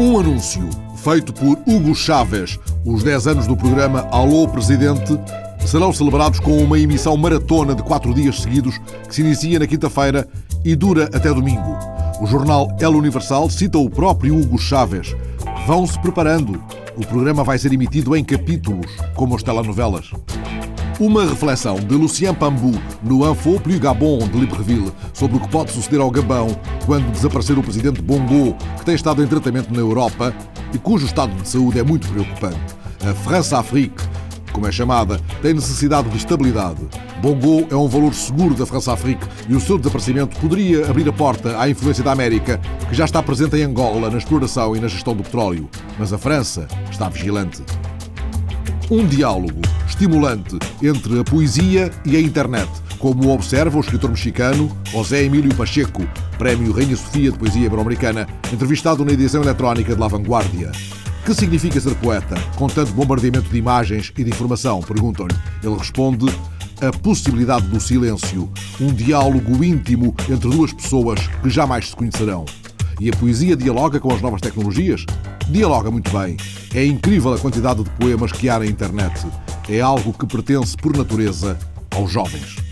Um anúncio feito por Hugo Chávez, os 10 anos do programa Alô Presidente, serão celebrados com uma emissão maratona de quatro dias seguidos que se inicia na quinta-feira e dura até domingo. O jornal El Universal cita o próprio Hugo Chávez. Vão-se preparando. O programa vai ser emitido em capítulos, como as telenovelas. Uma reflexão de Lucien Pambou no Info Gabon de Libreville sobre o que pode suceder ao Gabão quando desaparecer o presidente Bongo, que tem estado em tratamento na Europa e cujo estado de saúde é muito preocupante. A França-Afrique, como é chamada, tem necessidade de estabilidade. Bongo é um valor seguro da França-Afrique e o seu desaparecimento poderia abrir a porta à influência da América, que já está presente em Angola na exploração e na gestão do petróleo. Mas a França está vigilante. Um diálogo estimulante entre a poesia e a internet, como observa o escritor mexicano José Emílio Pacheco, Prémio Rainha Sofia de Poesia Ibero-Americana, entrevistado na edição eletrónica de La Vanguardia. Que significa ser poeta, com tanto bombardeamento de imagens e de informação? Perguntam-lhe. Ele responde: a possibilidade do silêncio, um diálogo íntimo entre duas pessoas que jamais se conhecerão. E a poesia dialoga com as novas tecnologias? Dialoga muito bem. É incrível a quantidade de poemas que há na internet. É algo que pertence, por natureza, aos jovens.